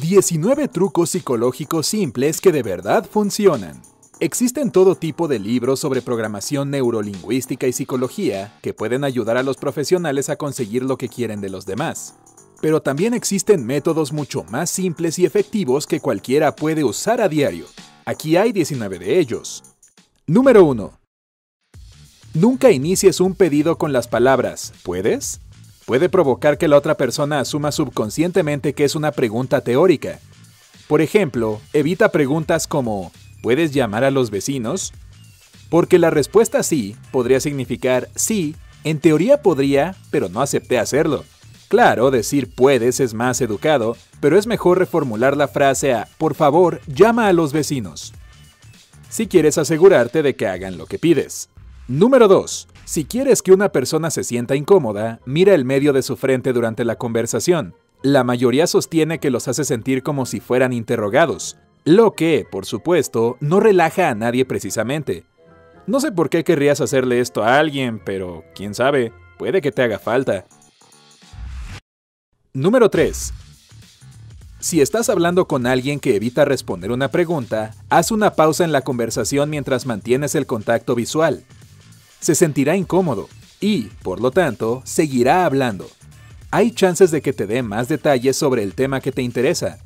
19 trucos psicológicos simples que de verdad funcionan. Existen todo tipo de libros sobre programación neurolingüística y psicología que pueden ayudar a los profesionales a conseguir lo que quieren de los demás. Pero también existen métodos mucho más simples y efectivos que cualquiera puede usar a diario. Aquí hay 19 de ellos. Número 1. Nunca inicies un pedido con las palabras ¿puedes? Puede provocar que la otra persona asuma subconscientemente que es una pregunta teórica. Por ejemplo, evita preguntas como ¿puedes llamar a los vecinos? Porque la respuesta sí podría significar sí, en teoría podría, pero no acepté hacerlo. Claro, decir puedes es más educado, pero es mejor reformular la frase a por favor, llama a los vecinos. Si quieres asegurarte de que hagan lo que pides. Número 2. Si quieres que una persona se sienta incómoda, mira el medio de su frente durante la conversación. La mayoría sostiene que los hace sentir como si fueran interrogados, lo que, por supuesto, no relaja a nadie precisamente. No sé por qué querrías hacerle esto a alguien, pero quién sabe, puede que te haga falta. Número 3. Si estás hablando con alguien que evita responder una pregunta, haz una pausa en la conversación mientras mantienes el contacto visual se sentirá incómodo y, por lo tanto, seguirá hablando. Hay chances de que te dé más detalles sobre el tema que te interesa.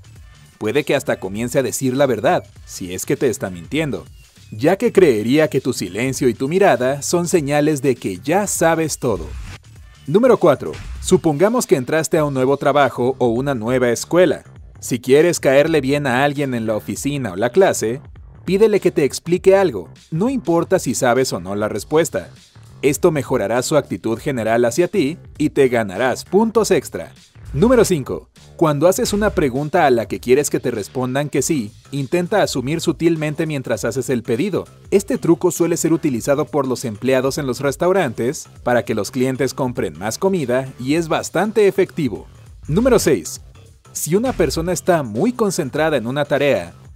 Puede que hasta comience a decir la verdad, si es que te está mintiendo, ya que creería que tu silencio y tu mirada son señales de que ya sabes todo. Número 4. Supongamos que entraste a un nuevo trabajo o una nueva escuela. Si quieres caerle bien a alguien en la oficina o la clase, Pídele que te explique algo, no importa si sabes o no la respuesta. Esto mejorará su actitud general hacia ti y te ganarás puntos extra. Número 5. Cuando haces una pregunta a la que quieres que te respondan que sí, intenta asumir sutilmente mientras haces el pedido. Este truco suele ser utilizado por los empleados en los restaurantes para que los clientes compren más comida y es bastante efectivo. Número 6. Si una persona está muy concentrada en una tarea,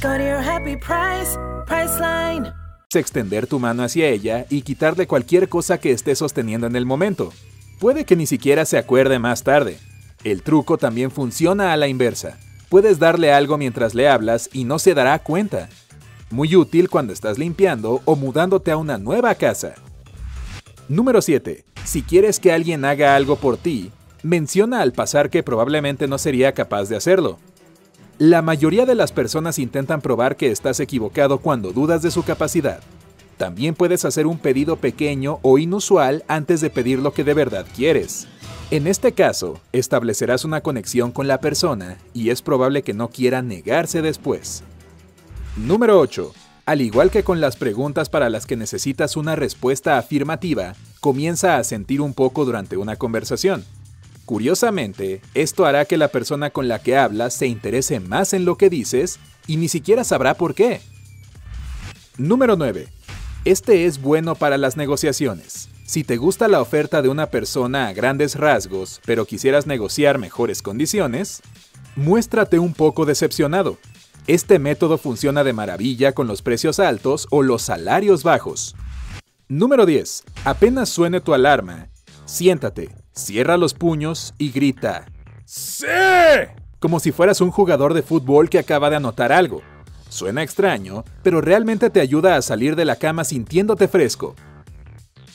Go to your happy price, extender tu mano hacia ella y quitarle cualquier cosa que esté sosteniendo en el momento. Puede que ni siquiera se acuerde más tarde. El truco también funciona a la inversa. Puedes darle algo mientras le hablas y no se dará cuenta. Muy útil cuando estás limpiando o mudándote a una nueva casa. Número 7. Si quieres que alguien haga algo por ti, menciona al pasar que probablemente no sería capaz de hacerlo. La mayoría de las personas intentan probar que estás equivocado cuando dudas de su capacidad. También puedes hacer un pedido pequeño o inusual antes de pedir lo que de verdad quieres. En este caso, establecerás una conexión con la persona y es probable que no quiera negarse después. Número 8. Al igual que con las preguntas para las que necesitas una respuesta afirmativa, comienza a sentir un poco durante una conversación. Curiosamente, esto hará que la persona con la que hablas se interese más en lo que dices y ni siquiera sabrá por qué. Número 9. Este es bueno para las negociaciones. Si te gusta la oferta de una persona a grandes rasgos, pero quisieras negociar mejores condiciones, muéstrate un poco decepcionado. Este método funciona de maravilla con los precios altos o los salarios bajos. Número 10. Apenas suene tu alarma, siéntate, Cierra los puños y grita ¡Sí! Como si fueras un jugador de fútbol que acaba de anotar algo. Suena extraño, pero realmente te ayuda a salir de la cama sintiéndote fresco.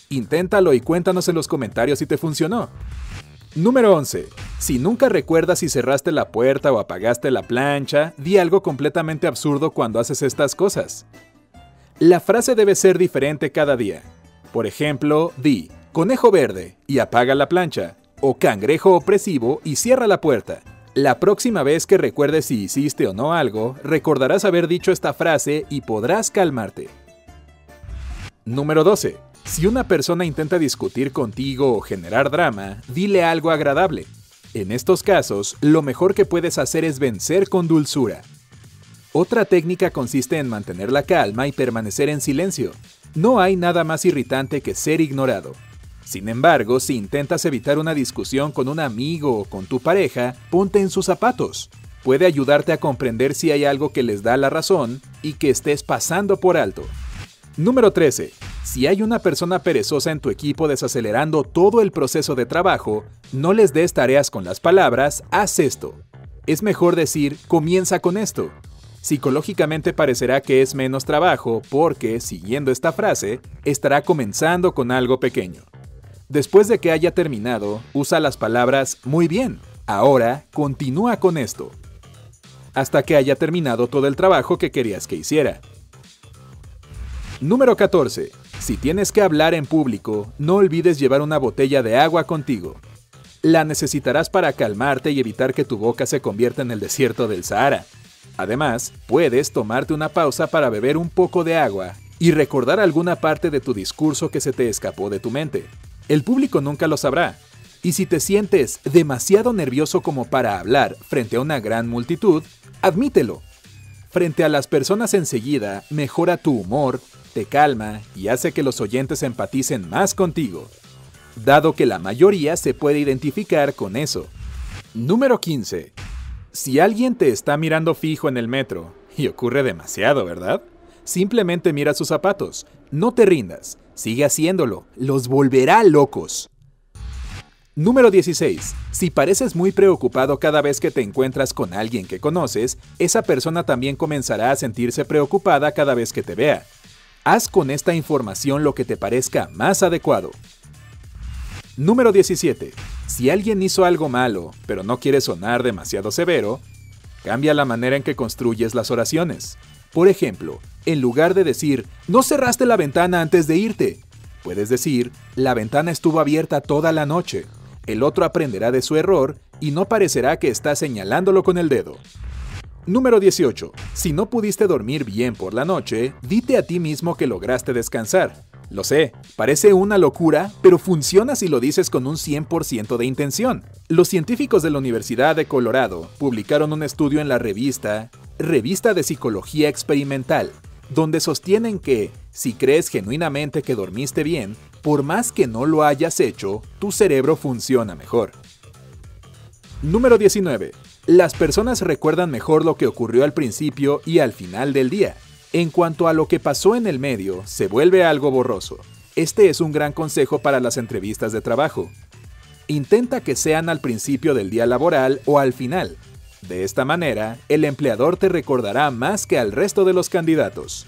Inténtalo y cuéntanos en los comentarios si te funcionó. Número 11. Si nunca recuerdas si cerraste la puerta o apagaste la plancha, di algo completamente absurdo cuando haces estas cosas. La frase debe ser diferente cada día. Por ejemplo, di, conejo verde y apaga la plancha, o cangrejo opresivo y cierra la puerta. La próxima vez que recuerdes si hiciste o no algo, recordarás haber dicho esta frase y podrás calmarte. Número 12. Si una persona intenta discutir contigo o generar drama, dile algo agradable. En estos casos, lo mejor que puedes hacer es vencer con dulzura. Otra técnica consiste en mantener la calma y permanecer en silencio. No hay nada más irritante que ser ignorado. Sin embargo, si intentas evitar una discusión con un amigo o con tu pareja, ponte en sus zapatos. Puede ayudarte a comprender si hay algo que les da la razón y que estés pasando por alto. Número 13. Si hay una persona perezosa en tu equipo desacelerando todo el proceso de trabajo, no les des tareas con las palabras, haz esto. Es mejor decir, comienza con esto. Psicológicamente parecerá que es menos trabajo porque, siguiendo esta frase, estará comenzando con algo pequeño. Después de que haya terminado, usa las palabras muy bien. Ahora, continúa con esto. Hasta que haya terminado todo el trabajo que querías que hiciera. Número 14. Si tienes que hablar en público, no olvides llevar una botella de agua contigo. La necesitarás para calmarte y evitar que tu boca se convierta en el desierto del Sahara. Además, puedes tomarte una pausa para beber un poco de agua y recordar alguna parte de tu discurso que se te escapó de tu mente. El público nunca lo sabrá. Y si te sientes demasiado nervioso como para hablar frente a una gran multitud, admítelo. Frente a las personas enseguida, mejora tu humor te calma y hace que los oyentes empaticen más contigo, dado que la mayoría se puede identificar con eso. Número 15. Si alguien te está mirando fijo en el metro, y ocurre demasiado, ¿verdad? Simplemente mira sus zapatos, no te rindas, sigue haciéndolo, los volverá locos. Número 16. Si pareces muy preocupado cada vez que te encuentras con alguien que conoces, esa persona también comenzará a sentirse preocupada cada vez que te vea. Haz con esta información lo que te parezca más adecuado. Número 17. Si alguien hizo algo malo, pero no quiere sonar demasiado severo, cambia la manera en que construyes las oraciones. Por ejemplo, en lugar de decir, no cerraste la ventana antes de irte, puedes decir, la ventana estuvo abierta toda la noche. El otro aprenderá de su error y no parecerá que está señalándolo con el dedo. Número 18. Si no pudiste dormir bien por la noche, dite a ti mismo que lograste descansar. Lo sé, parece una locura, pero funciona si lo dices con un 100% de intención. Los científicos de la Universidad de Colorado publicaron un estudio en la revista Revista de Psicología Experimental, donde sostienen que, si crees genuinamente que dormiste bien, por más que no lo hayas hecho, tu cerebro funciona mejor. Número 19. Las personas recuerdan mejor lo que ocurrió al principio y al final del día. En cuanto a lo que pasó en el medio, se vuelve algo borroso. Este es un gran consejo para las entrevistas de trabajo. Intenta que sean al principio del día laboral o al final. De esta manera, el empleador te recordará más que al resto de los candidatos.